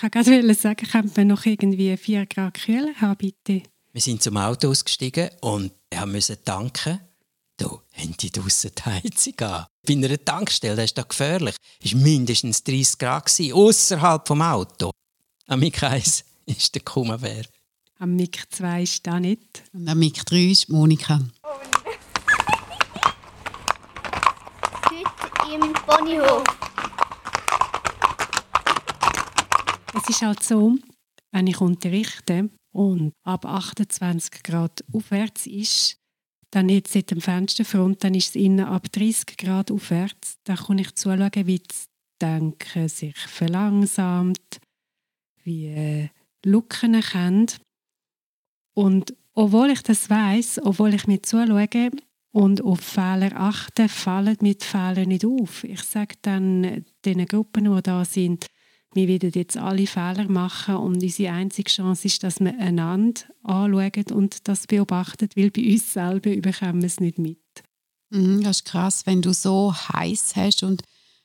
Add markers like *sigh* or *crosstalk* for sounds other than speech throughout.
Ich wollte sagen, könnte man noch irgendwie 4 Grad kühler haben, bitte? Wir sind zum Auto ausgestiegen und mussten tanken. Da haben die draussen die Heizung an. Bei einer Tankstelle, das ist da gefährlich. Es war mindestens 30 Grad, außerhalb vom Auto. Am Mic 1 ist der Kummerbär. Am Mic 2 ist da nicht. Und am Mic 3 ist Monika. Heute im Ponyhof. Es ist halt so, wenn ich unterrichte und ab 28 Grad aufwärts ist, dann jetzt seit dem Fensterfront, dann ist es innen ab 30 Grad aufwärts. Da kann ich zuschauen, wie das Denken sich verlangsamt, wie äh, Lücken kennt. Und obwohl ich das weiß, obwohl ich mir zuschaue und auf Fehler achte, fallen mit Fehlern nicht auf. Ich sage dann den Gruppen, die da sind, wir werden jetzt alle Fehler machen und unsere einzige Chance ist, dass wir einander anschauen und das beobachten, weil bei uns selber bekommen wir es nicht mit. Mhm, das ist krass, wenn du so heiß hast und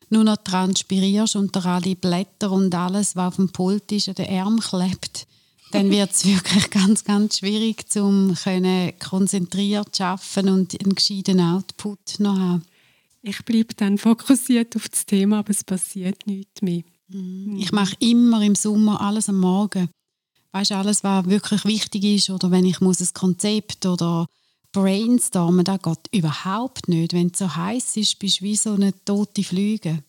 nur noch transpirierst unter alle Blätter und alles, was auf dem Pult ist, an den Arm klebt, dann *laughs* wird es wirklich ganz, ganz schwierig, um konzentriert zu arbeiten und einen gescheiten Output noch haben. Ich bleibe dann fokussiert auf das Thema, aber es passiert nichts mehr. Mhm. Ich mache immer im Sommer alles am Morgen. Weißt du, alles, was wirklich wichtig ist, oder wenn ich muss ein Konzept oder brainstormen, das geht überhaupt nicht. Wenn es so heiß ist, bist du wie so eine tote Flüge.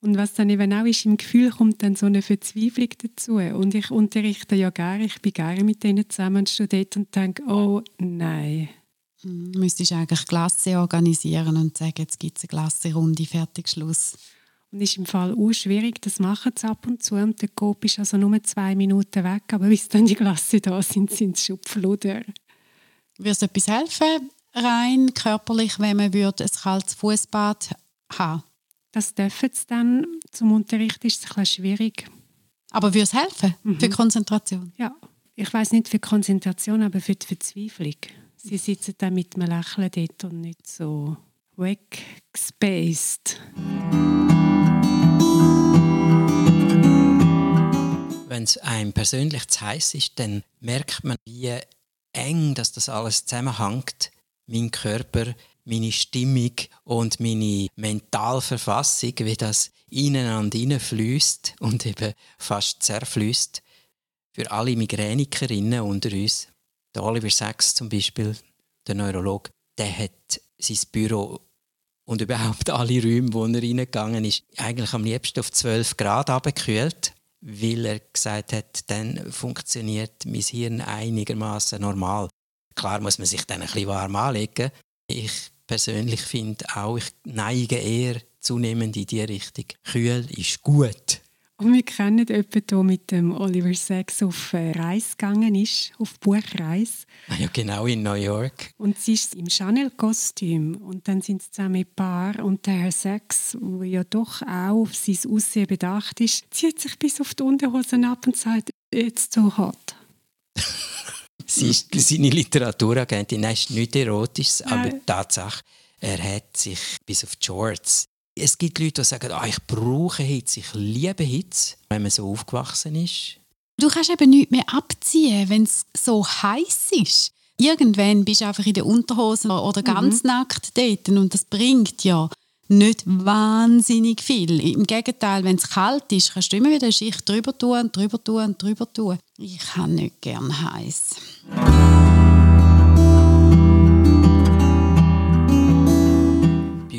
Und was dann eben auch ist, im Gefühl kommt dann so eine Verzweiflung dazu. Und ich unterrichte ja gerne, ich bin gerne mit denen zusammen studiert und denke, oh nein. Mhm, müsstest eigentlich Klasse organisieren und sagen, jetzt gibt es eine Klassenrunde, fertig, Schluss. Ist im Fall auch schwierig, das machen sie ab und zu. Und der Coop ist also nur zwei Minuten weg, aber bis dann die Klasse da sind, sind sie schon Fluder. Würde es etwas helfen, rein körperlich, wenn man würde ein kaltes Fußbad haben Das dürfen sie dann. Zum Unterricht ist es ein bisschen schwierig. Aber würde es helfen mhm. für Konzentration? Ja, ich weiß nicht für Konzentration, aber für die Verzweiflung. Sie sitzen dann mit einem Lächeln dort und nicht so weggespaced. Wenn es einem persönlich zu heiß ist, dann merkt man, wie eng dass das alles zusammenhängt. Mein Körper, meine Stimmung und meine Mentalverfassung, wie das ineinander hineinfließt und eben fast zerfließt. Für alle Migränikerinnen unter uns, der Oliver Sacks zum Beispiel, der Neurolog, der hat sein Büro und überhaupt alle Räume, wo er reingegangen ist, eigentlich am liebsten auf 12 Grad abgekühlt weil er gesagt hat, dann funktioniert mein Hirn einigermaßen normal. Klar muss man sich dann ein bisschen warm anlegen. Ich persönlich finde auch, ich neige eher zunehmend in die Richtung. Kühl ist gut. Und wir kennen jemanden, der mit dem Oliver Sacks auf äh, Reise gegangen ist, auf Buchreise. Ah ja, genau, in New York. Und sie ist im Chanel-Kostüm. Und dann sind sie zusammen ein Paar. Und der Herr Sacks, der ja doch auch auf sein Aussehen bedacht ist, zieht sich bis auf die Unterhosen ab und sagt, jetzt so hot. *laughs* sie ist seine Literaturagentin. Nein, ist nicht erotisch, aber Tatsache, er hat sich bis auf die Shorts es gibt Leute, die sagen, ah, ich brauche Hitze, ich liebe Hitze, wenn man so aufgewachsen ist. Du kannst eben nichts mehr abziehen, wenn es so heiß ist. Irgendwann bist du einfach in der Unterhose oder mhm. ganz mhm. nackt dort und das bringt ja nicht wahnsinnig viel. Im Gegenteil, wenn es kalt ist, kannst du immer wieder eine Schicht drüber tun und drüber tun und drüber tun. Ich kann nicht gern heiß.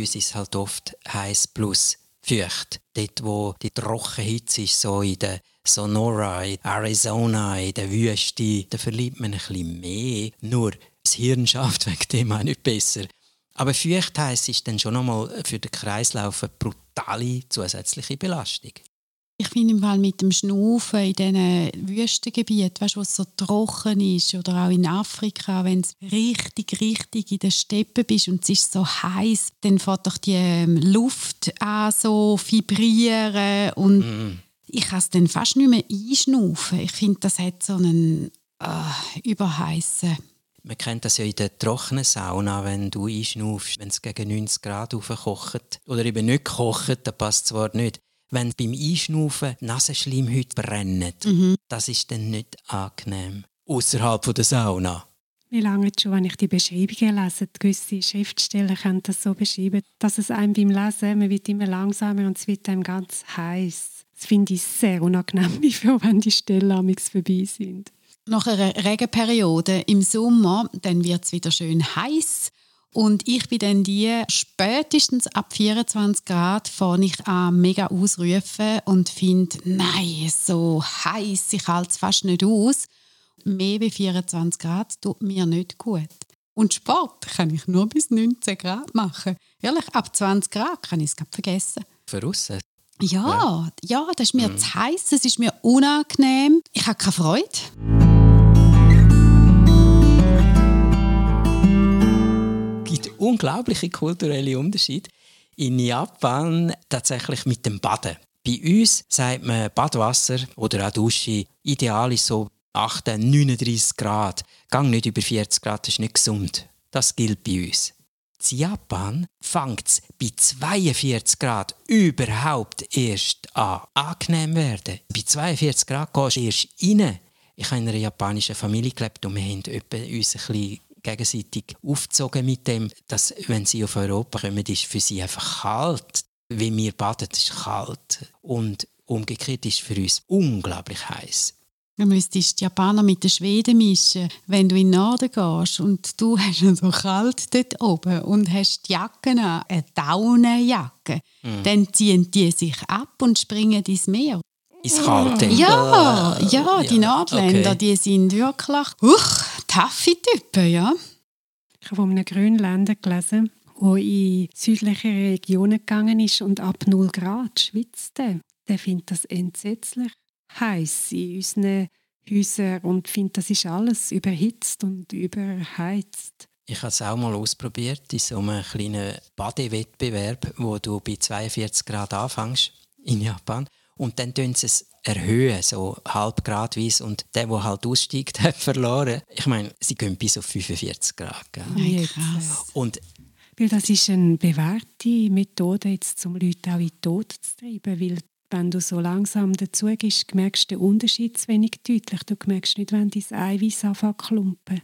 Uns ist halt oft heiß plus feucht. Dort, wo die Trockenhitze ist, so in der Sonora, in Arizona, in der Wüste, da verliebt man ein bisschen mehr. Nur das Hirn *laughs* schafft wegen dem auch nicht besser. Aber feucht heiß ist dann schon einmal für den Kreislauf eine brutale zusätzliche Belastung. Ich finde im Fall mit dem Schnaufen in diesen Wüstengebieten, weißt, wo es so trocken ist, oder auch in Afrika, wenn es richtig, richtig in den Steppen bist und es ist so heiß, dann fährt doch die ähm, Luft an so vibrieren und mm. ich kann es dann fast nicht mehr einschnaufen. Ich finde, das hat so einen äh, überheißen man kennt das ja in der trockenen Sauna, wenn du einschnaufst, wenn es gegen 90 Grad aufkocht oder eben nicht kocht, dann passt das Wort nicht wenn beim Einschnaufen Nasenschleimhäute brennen. Mhm. Das ist dann nicht angenehm. Außerhalb der Sauna. Wie lange schon, wenn ich die Beschreibungen lese, gewisse Schriftsteller können das so beschreiben, dass es einem beim Lesen, man wird immer langsamer und es wird einem ganz heiß. Das finde ich sehr unangenehm, *laughs* wie viel, wenn die Stellen vorbei sind. Nach einer Regenperiode im Sommer, dann wird es wieder schön heiß und ich bin dann die, spätestens ab 24 Grad fange ich an mega ausrufen und finde, nein, so heiß, ich halte es fast nicht aus mehr als 24 Grad tut mir nicht gut. Und Sport kann ich nur bis 19 Grad machen. Ehrlich, ab 20 Grad kann ich es vergessen. Verrussen? Ja, ja, ja, das ist mir mhm. zu heiß, es ist mir unangenehm. Ich habe keine Freude. Unglaubliche kulturelle Unterschiede. In Japan tatsächlich mit dem Baden. Bei uns sagt man Badwasser oder auch Dusche. Ideal ist so 8, 39 Grad. Gang nicht über 40 Grad, das ist nicht gesund. Das gilt bei uns. In Japan fängt es bei 42 Grad überhaupt erst an angenehm werden. Bei 42 Grad gehst du erst rein. Ich habe in einer japanischen Familie gelebt und wir haben uns ein bisschen gegenseitig aufgezogen mit dem, dass, wenn sie auf Europa kommen, ist für sie einfach kalt. Wie wir baden, ist kalt. Und umgekehrt ist für uns unglaublich heiß. Du müsstest die Japaner mit den Schweden mischen, wenn du in den Norden gehst und du *laughs* hast so kalt dort oben und hast die Jacke an, eine Daunenjacke, mhm. dann ziehen die sich ab und springen ins Meer. Ins Kalte? Ja, ja, die Nordländer, okay. die sind wirklich uch, taffe Typen, ja. Ich habe von einem Grönländer gelesen, der in südliche Regionen gegangen ist und ab 0 Grad schwitzte. Der findet das entsetzlich heiß in unseren Häusern und finde, das ist alles überhitzt und überheizt. Ich habe es auch mal ausprobiert in so einem kleinen Badewettbewerb, wo du bei 42 Grad anfängst in Japan und dann tun sie es erhöhen, so halb gradweise und der, der halt aussteigt, *laughs* hat verloren. Ich meine, sie gehen bis auf 45 Grad. Gell? Ja, krass. Und weil das ist eine bewährte Methode, jetzt, um Leute auch in den Tod zu treiben, weil wenn du so langsam dazu gehst, merkst du den Unterschied zu wenig deutlich. Du merkst nicht, wenn dein Eiweiß anfängt zu klumpen.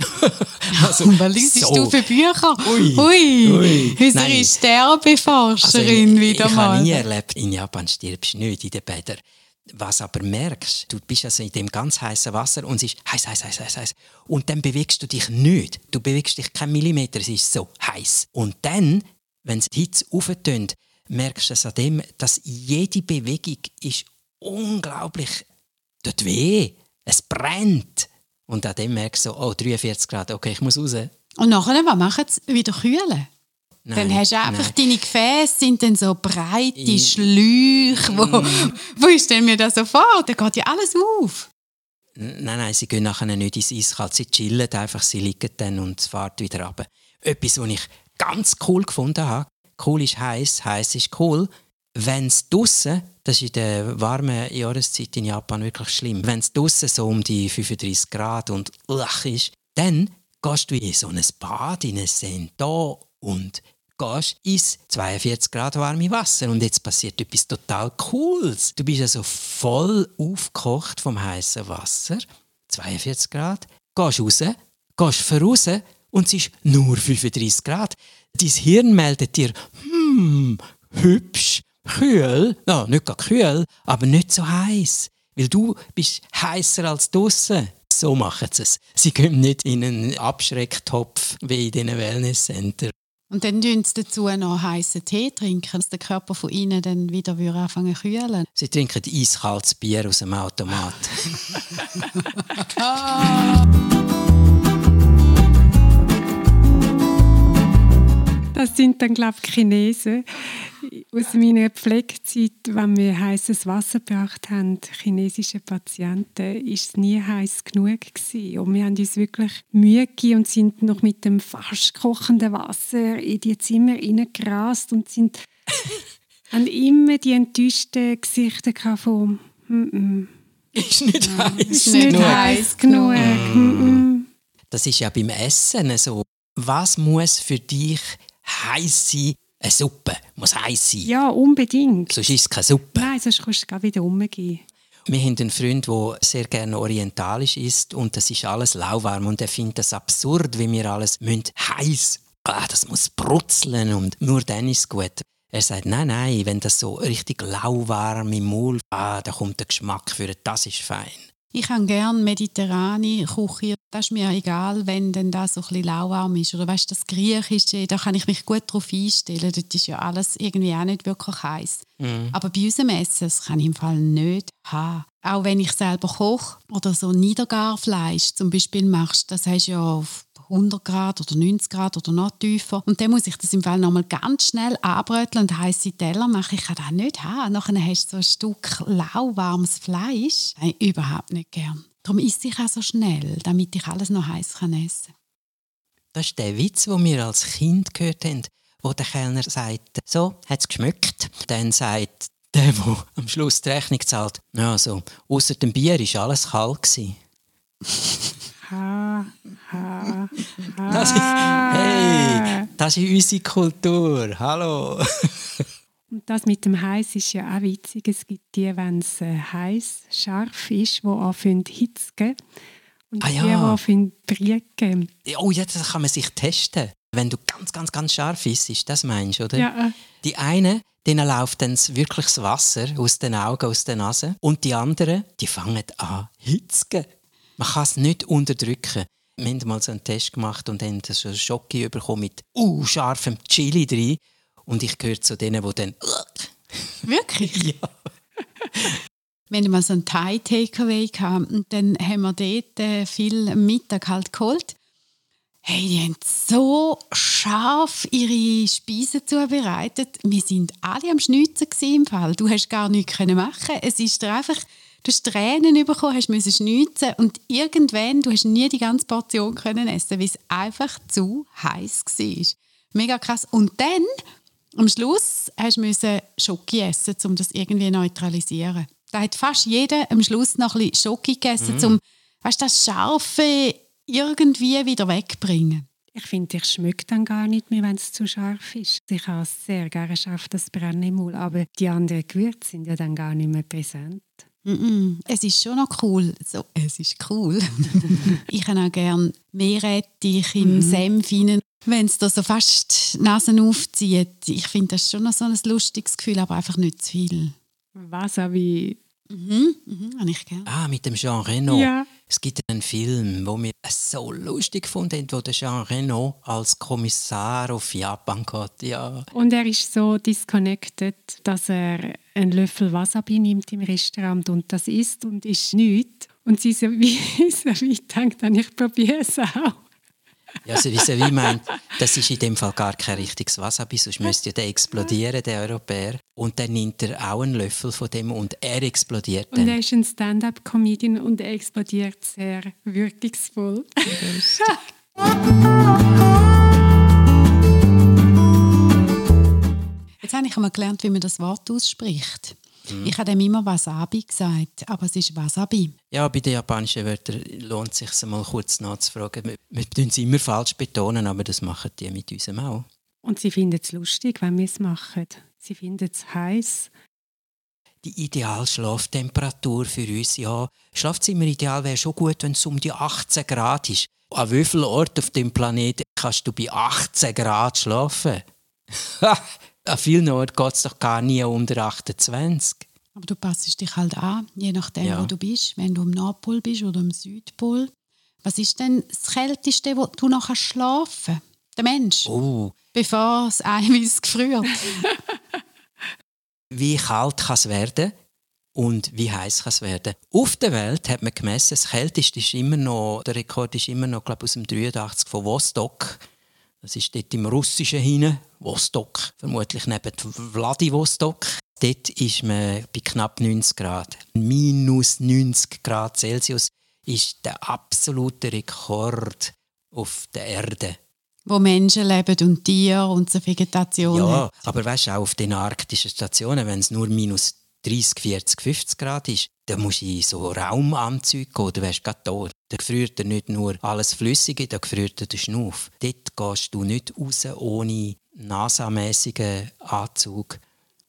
*laughs* also, was liest so. du für Bücher? Ui, ui. ui. unsere Sterbeforscherin also wieder ich, ich mal. Ich habe nie erlebt, in Japan stirbst du nicht in den Bädern. Was aber merkst, du bist also in dem ganz heißen Wasser und es ist heiß, heiß, heiß, heiß, heiß. Und dann bewegst du dich nicht. Du bewegst dich keinen Millimeter, es ist so heiß. Und dann, wenn es die Hitze auftönt, merkst du es an dem, dass jede Bewegung ist unglaublich dort weh. Es brennt. Und an dem merkst du, oh, 43 Grad, okay, ich muss raus. Und nachher, was machen sie? Wieder kühlen? Nein, dann hast du einfach, nein. deine Gefäße sind dann so breite ich, Schläuche. Wo, mm. *laughs* wo ist denn mir das so vor? Da geht ja alles auf. Nein, nein, sie gehen nachher nicht ins Eiskalt. Sie chillen einfach, sie liegen dann und es fährt wieder runter. Etwas, was ich ganz cool gefunden habe, Cool ist heiß, heiß ist cool. Wenn es draussen, das ist in der warmen Jahreszeit in Japan wirklich schlimm, wenn es draussen so um die 35 Grad und lach ist, dann gehst du in so ein Bad, in ein Sento und gehst ins 42 Grad warme Wasser und jetzt passiert etwas total Cooles. Du bist also voll aufgekocht vom heißen Wasser, 42 Grad, gehst raus, gehst voraus und es ist nur 35 Grad. Dein Hirn meldet dir, hm, hübsch, kühl, no, nicht gar kühl, aber nicht so heiß, weil du bist heißer als draussen. So machen sie es. Sie gehen nicht in einen Abschrecktopf wie in diesen Wellnesscenter. Und dann trinken sie dazu noch heißen Tee trinken, dass der Körper von ihnen dann wieder anfangen zu kühlen. Sie trinken eiskaltes Bier aus dem Automat. Das sind dann, glaube ich, Chinesen. Aus meiner Pflegezeit, wenn wir heißes Wasser gebracht haben, chinesische Patienten, ist es nie heiß genug gewesen. Und wir haben uns wirklich Mühe gegeben und sind noch mit dem fast kochenden Wasser in die Zimmer hineingerast und sind *laughs* haben immer die enttäuschten Gesichter von mm -mm. Ist nicht ja, heiß ist nicht genug. Heiß genug. Mm. Das ist ja beim Essen so. Was muss für dich heiß sein, Eine Suppe muss heiß sein. Ja, unbedingt. Sonst ist es keine Suppe. Nein, sonst kannst du wieder umgehen. Wir haben einen Freund, der sehr gerne orientalisch ist und das ist alles lauwarm und er findet das absurd, wie wir alles heiß, ah, das muss brutzeln und nur dann ist es gut. Er sagt, nein, nein, wenn das so richtig lauwarm im Mund, ah, da kommt der Geschmack für das ist fein. Ich habe gerne mediterrane Küche. Das ist mir egal, wenn denn das so ein bisschen lauwarm ist. Oder weißt, das Griechische, da kann ich mich gut darauf einstellen. Dort ist ja alles irgendwie auch nicht wirklich heiß. Mm. Aber bei unserem Essen, das kann ich im Fall nicht haben. Auch wenn ich selber koche oder so Niedergarfleisch zum Beispiel machst, das heißt ja auf 100 Grad oder 90 Grad oder noch tiefer. Und dann muss ich das im Fall nochmal ganz schnell anbröteln und heiße Teller machen. Ich kann das nicht haben. Nachher hast du so ein Stück lauwarmes Fleisch. Nein, überhaupt nicht gern. Darum esse ich auch so schnell, damit ich alles noch heiß kann essen Das ist der Witz, den wir als Kind gehört haben, wo der Kellner sagt, so, hat es geschmeckt. Dann sagt der, *laughs* der am Schluss die Rechnung zahlt, ja, so, außer dem Bier war alles kalt. Ha, ha, ha. Das ist, hey, das ist unsere Kultur. Hallo. Und das mit dem Heiß ist ja auch witzig. Es gibt die, wenn es äh, heiß, scharf ist, die anfangen zu hitzen. Und ah, ja. die, die anfangen briegen. Oh ja, das kann man sich testen. Wenn du ganz, ganz, ganz scharf isst, das meinst du, oder? Ja. Die eine, denen läuft dann wirklich das Wasser aus den Augen, aus der Nase. Und die anderen, die fangen an zu hitzen. Man kann es nicht unterdrücken. Wir haben mal so einen Test gemacht und haben so einen Schocke bekommen mit uh, scharfem Chili drin. Und ich gehöre zu denen, die dann... *laughs* Wirklich? ja. Wir hatten mal so einen Thai-Takeaway und dann haben wir dort äh, viel Mittag halt geholt. Hey, die haben so scharf ihre Speisen zubereitet. Wir sind alle am Schnitzen im Fall. Du hast gar nichts machen. Es ist einfach Du hast Tränen bekommen, hast müssen schnitzen und irgendwann, du hast nie die ganze Portion können essen, weil es einfach zu heiß war. Mega krass. Und dann, am Schluss, hast du müssen Schoki essen, um das irgendwie zu neutralisieren. Da hat fast jeder am Schluss noch ein bisschen Schoki gegessen, mm. um weißt, das Scharfe irgendwie wieder wegzubringen. Ich finde, ich schmecke dann gar nicht mehr, wenn es zu scharf ist. Ich habe sehr gerne scharf das Brennen im Mund, aber die anderen Gewürze sind ja dann gar nicht mehr präsent. Es ist schon noch cool. So, es ist cool. *laughs* ich habe auch gerne Meerrettich im mm. Senf rein. Wenn es da so fast die Nase aufzieht. Ich finde das schon noch so ein lustiges Gefühl, aber einfach nicht zu viel. Wasabi. Mhm, mhm, habe ich gerne. Ah, mit dem Jean Reno. Ja. Es gibt einen Film, wo wir so lustig gefunden wo der Jean Reno als Kommissar auf Japan geht. Ja. Und er ist so disconnected, dass er einen Löffel Wasabi nimmt im Restaurant und das isst und ist nichts. Und sie so wie, *laughs* so wie denkt, dann ich probiere es auch. Ja, also wie meint, das ist in dem Fall gar kein richtiges Wasabi, sonst müsste der explodieren, der Europäer. Und dann nimmt er auch einen Löffel von dem und er explodiert dann. Und er ist ein Stand-up-Comedian und er explodiert sehr wirkungsvoll. Jetzt habe ich einmal gelernt, wie man das Wort ausspricht. Mhm. Ich habe dem immer Wasabi gesagt, aber es ist Wasabi. Ja, bei den japanischen Wörtern lohnt es sich mal kurz nachzufragen. Wir, wir tun es immer falsch betonen, aber das machen die mit uns auch. Und sie finden es lustig, wenn wir es machen. Sie finden es heiß. Die Idealschlaftemperatur für uns, ja. Schlafzimmer ideal wäre schon gut, wenn es um die 18 Grad ist. An wie vielen Orten auf dem Planeten kannst du bei 18 Grad schlafen? *laughs* An vielen Orten geht es doch gar nie unter 28. Aber du passest dich halt an, je nachdem, ja. wo du bist. Wenn du am Nordpol bist oder am Südpol. Was ist denn das Kälteste, wo du noch schlafen kannst? Der Mensch. Oh. Bevor das Eiweiß gefriert. *laughs* wie kalt kann es werden? Und wie heiß kann es werden? Auf der Welt hat man gemessen, das Kälteste ist immer noch, der Rekord ist immer noch, glaube aus dem 83 von Vostok. Das ist dort im Russischen hinein, Vostok, vermutlich neben Vladivostok. Dort ist man bei knapp 90 Grad. Minus 90 Grad Celsius ist der absolute Rekord auf der Erde. Wo Menschen leben und Tiere und so Vegetation Ja, hat. aber weißt du, auch auf den arktischen Stationen, wenn es nur minus 30, 40, 50 Grad ist, dann musst du in so Raumanzüge gehen, dann wärst du gerade tot. Da gefriert dir nicht nur alles Flüssige, da gefriert dir der Schnuff. Dort gehst du nicht raus ohne NASA-mäßigen Anzug.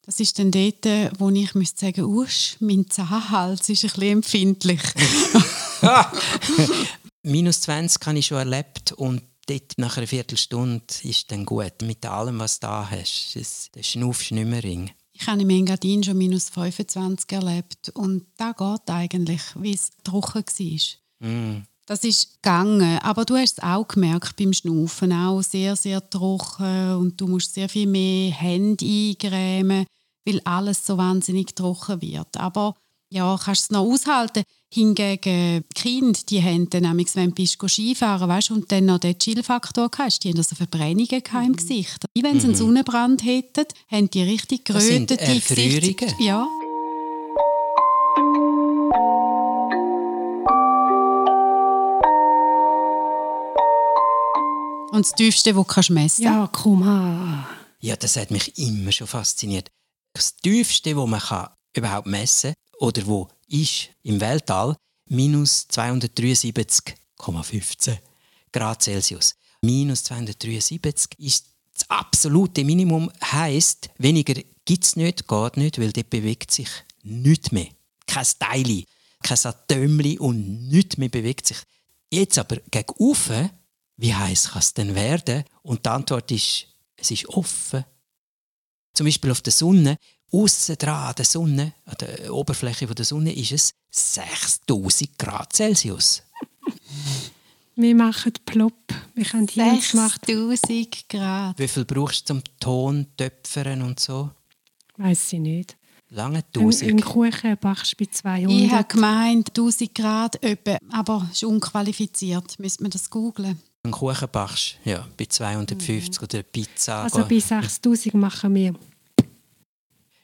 Das ist dann dort, äh, wo ich müsste sagen, usch, mein Zahnhals ist ein bisschen empfindlich. *laughs* Minus 20 habe ich schon erlebt und dort nach einer Viertelstunde ist dann gut. Mit allem, was du da hast. Das, der schnaufst nicht mehr ring. Ich habe im Engadin schon minus 25 erlebt und da geht eigentlich, wie es trocken war. Mm. Das ist gegangen, aber du hast es auch gemerkt beim Schnaufen, auch sehr, sehr trocken und du musst sehr viel mehr Hände eingrämen, weil alles so wahnsinnig trocken wird. Aber ja, kannst es noch aushalten. Hingegen die Kinder, die haben dann, nämlich, wenn du Skifahren weißt, und dann noch den Chillfaktor hast, die haben also Verbrennungen mhm. im Gesicht. Wie wenn sie einen mhm. Sonnenbrand hätten, haben die richtig gerötete Gesichter. Ja. Und das Tiefste, das du messen Ja, komm her. Ja, das hat mich immer schon fasziniert. Das Tiefste, das man überhaupt messen oder wo ist im Weltall, minus 273,15 Grad Celsius. Minus 273 ist das absolute Minimum, heisst, weniger gibt es nicht, geht nicht, weil dort bewegt sich nichts mehr. Kein Teil, kein Atömli und nichts mehr bewegt sich. Jetzt aber gegen Ufe wie heiß kann es denn werden? Und die Antwort ist, es ist offen. Zum Beispiel auf der Sonne, außen dran an der Sonne, an der Oberfläche der Sonne, ist es 6000 Grad Celsius. Wir machen plopp. Wir haben hier 6000 Grad. Wie viel brauchst du zum Ton töpfern und so? Weiß ich nicht. Lange 1000. Ein, Kuchen backst du bei 200. Ich habe gemeint 1000 Grad, etwa, aber es ist unqualifiziert. Müsste man das googeln? Einen Kuchen backst, ja, bei 250 mhm. oder Pizza. Also bei 6000 machen wir.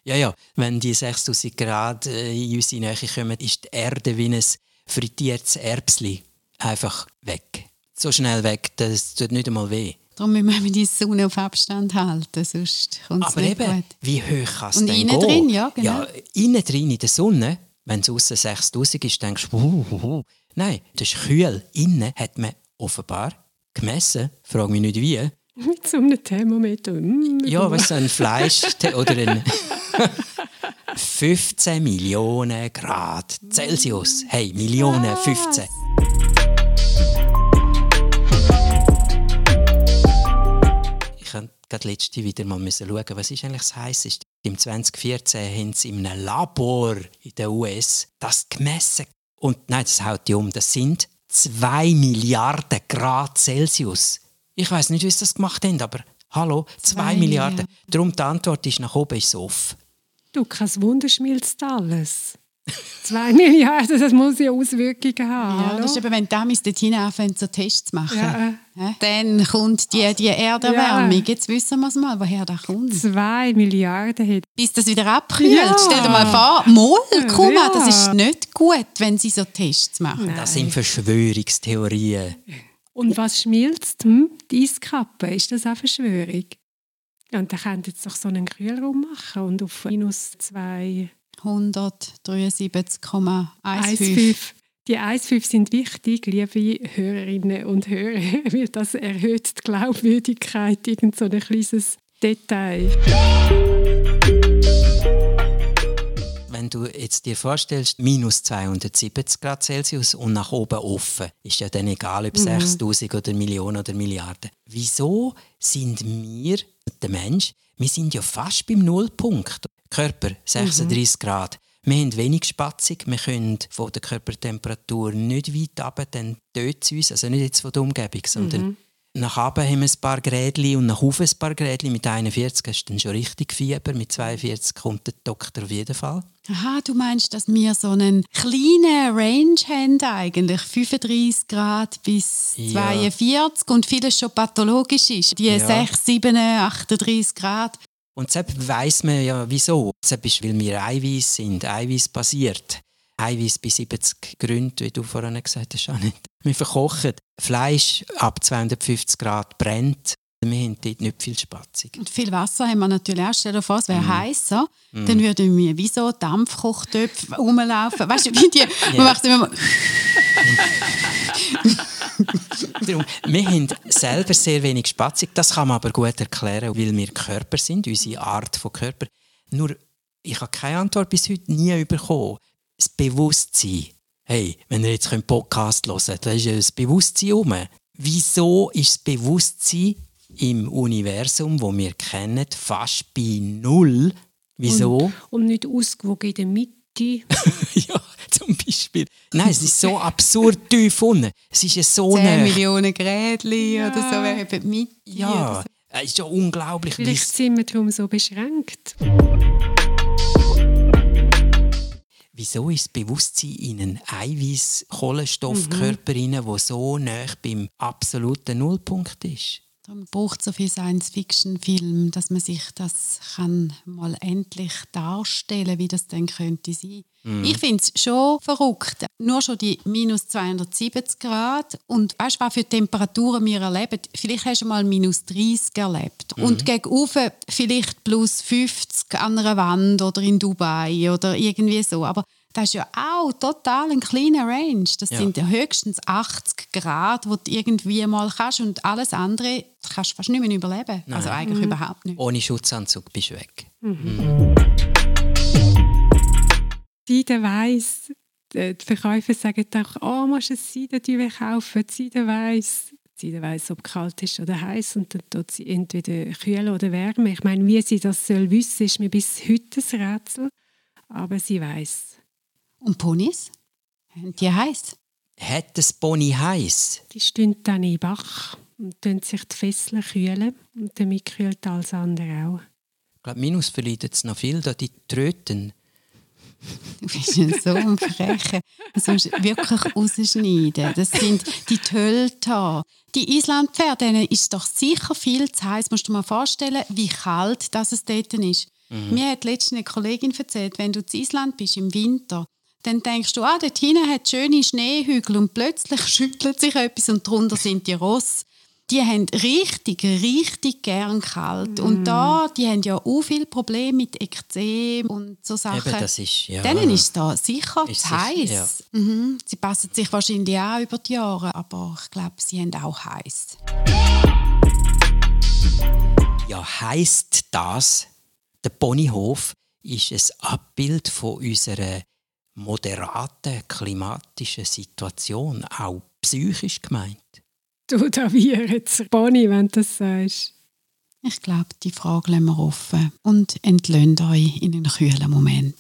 Ja, ja, wenn die 6000 Grad äh, in unsere Nähe kommen, ist die Erde wie ein frittiertes Erbsli einfach weg. So schnell weg, das tut nicht einmal weh. Darum müssen wir die Sonne auf Abstand halten, sonst kommt es Aber eben, gut. wie hoch kann es denn gehen? Und innen drin, ja, genau. Ja, innen drin in der Sonne, wenn es außen 6000 ist, denkst du, uh, uh, uh. nein, das ist kühl. Innen hat man offenbar gemessen, frage mich nicht wie. Mit so einem Thermometer. Ja, was ein Fleisch oder ein *laughs* 15 Millionen Grad Celsius. Hey, Millionen, 15. Ich habe gerade letzte wieder mal schauen, was ist eigentlich das Heißeste. Im 2014 haben sie in einem Labor in den US das gemessen. Und nein, das haut die um. Das sind 2 Milliarden Grad Celsius. Ich weiß nicht, wie sie das gemacht haben, aber hallo, 2 Milliarden. Milliarden. Darum die Antwort ist nach oben ist off. Du, kein Wunder schmilzt alles. 2 *laughs* Milliarden, das muss ja Auswirkungen haben. Ja, das ist eben, wenn die Amis dorthin anfangen, so Tests zu machen, ja. dann kommt die, die Erderwärmung. Ja. Jetzt wissen wir es mal, woher das kommt. 2 Milliarden hat. Bis das wieder abkühlt. Ja. Stell dir mal vor, Moll, komm ja. das ist nicht gut, wenn sie so Tests machen. Nein. Das sind Verschwörungstheorien. Und was schmilzt? Hm? Die Eiskappe, ist das auch Verschwörung? Und dann könnte jetzt doch so einen Kühlraum machen und auf minus 2 173,15. Die 1,5 sind wichtig, liebe Hörerinnen und Hörer, *laughs* weil das erhöht die Glaubwürdigkeit, irgend so ein kleines Detail. Wenn du jetzt dir vorstellst, minus 270 Grad Celsius und nach oben offen, ist ja dann egal, ob mhm. 6000 oder Millionen oder Milliarden. Wieso sind wir, der Mensch, wir sind ja fast beim Nullpunkt. Körper 36 mhm. Grad. Wir haben wenig Spatzung, wir können von der Körpertemperatur nicht weit runter, dann tötet es uns, also nicht jetzt von der Umgebung, sondern mhm. Nach oben haben wir ein paar Grädli und nach oben ein paar Grädli. Mit 41 hast du dann schon richtig Fieber, mit 42 kommt der Doktor auf jeden Fall. Aha, du meinst, dass wir so einen kleinen Range haben eigentlich, 35 Grad bis 42 ja. und vieles schon pathologisch ist, die ja. 6, 7, 38 Grad. Und deshalb weiss man ja, wieso. Deshalb ist, weil wir Eiweiß sind, Eiweiß basiert. Eiweiß bei 70 Gründen, wie du vorhin gesagt hast, nicht. Wir verkochen Fleisch ab 250 Grad brennt. Wir haben dort nicht viel Spatzig. Und viel Wasser haben wir natürlich auch. Stell dir vor, es wäre mm. heißer. Mm. Dann würden wir wie so Dampfkochtöpfe rumlaufen. Weißt du, wie die, *laughs* man macht immer *laughs* Darum, wir haben selber sehr wenig Spatzig. Das kann man aber gut erklären, weil wir Körper sind, unsere Art von Körper. Nur, ich habe keine Antwort bis heute nie bekommen. Bewusstsein. Hey, wenn ihr jetzt einen Podcast hören könnt, dann ist ja das Bewusstsein um. Wieso ist das Bewusstsein im Universum, wo wir kennen, fast bei Null? Wieso? Und, und nicht ausgewogen in der Mitte. *laughs* ja, zum Beispiel. Nein, es ist so absurd tief unten. Es ist ja so 10 nah. Millionen Grätli Ja. oder so, wer eben mit Ja, es ist ja unglaublich. Vielleicht es- sind wir darum so beschränkt. Wieso ist das Bewusstsein in einen Eiweiß-Kohlenstoffkörper, mhm. der so nah beim absoluten Nullpunkt ist? Darum braucht es so viel Science-Fiction-Film, dass man sich das kann mal endlich darstellen wie das dann könnte sein. Ich finde es schon verrückt. Nur schon die minus 270 Grad. Und weißt du, was für Temperaturen wir erleben? Vielleicht hast du mal minus 30 erlebt. Und gegenüber vielleicht plus 50 an einer Wand oder in Dubai oder irgendwie so. Aber das ist ja auch total ein kleiner Range. Das Ja. sind ja höchstens 80 Grad, wo du irgendwie mal kannst. Und alles andere kannst du fast nicht mehr überleben. Also eigentlich überhaupt nicht. Ohne Schutzanzug bist du weg. Seidenweiss. Die die Verkäufer sagen auch, oh, musst du ein Seidentücher kaufen, Seidenweiss. Seidenweiss, ob kalt ist oder heiß und dann tut sie entweder kühl oder wärme. Ich meine, wie sie das soll wissen, ist mir bis heute ein Rätsel. Aber sie weiß. Und Ponys? Haben Die heiß? Hat das Pony heiß? Die stehen dann in den Bach und tun sich die Fesseln kühlen und damit kühlt alles andere auch. Ich glaube, Minus verleidet es noch viel, da die tröten. Du bist ja so ein Frecher. Das musst du wirklich rausschneiden. Das sind die Tölta. Die Islandpferde, denen ist doch sicher viel zu heiß. Musst du dir mal vorstellen, wie kalt das es dort ist. Mir hat letztens eine Kollegin erzählt, wenn du in Island bist im Winter, dann denkst du, ah, dort hinten hat es schöne Schneehügel und plötzlich *laughs* schüttelt sich etwas und darunter sind die Ross. Die haben richtig, richtig gern kalt. Und da, die haben ja auch viele Probleme mit Ekzem und so Sachen. Eben, das ist, ja. Denen ist da sicher Ist zu heiß. Mhm. Sie passen sich wahrscheinlich auch über die Jahre, aber ich glaube, sie haben auch heiß. Ja, heisst das, der Ponyhof ist ein Abbild von unserer moderaten klimatischen Situation, auch psychisch gemeint. Du da wie jetzt Bonnie, wenn du das sagst. Ich glaube, die Frage lassen wir offen und entlöhnt euch in einen kühlen Moment.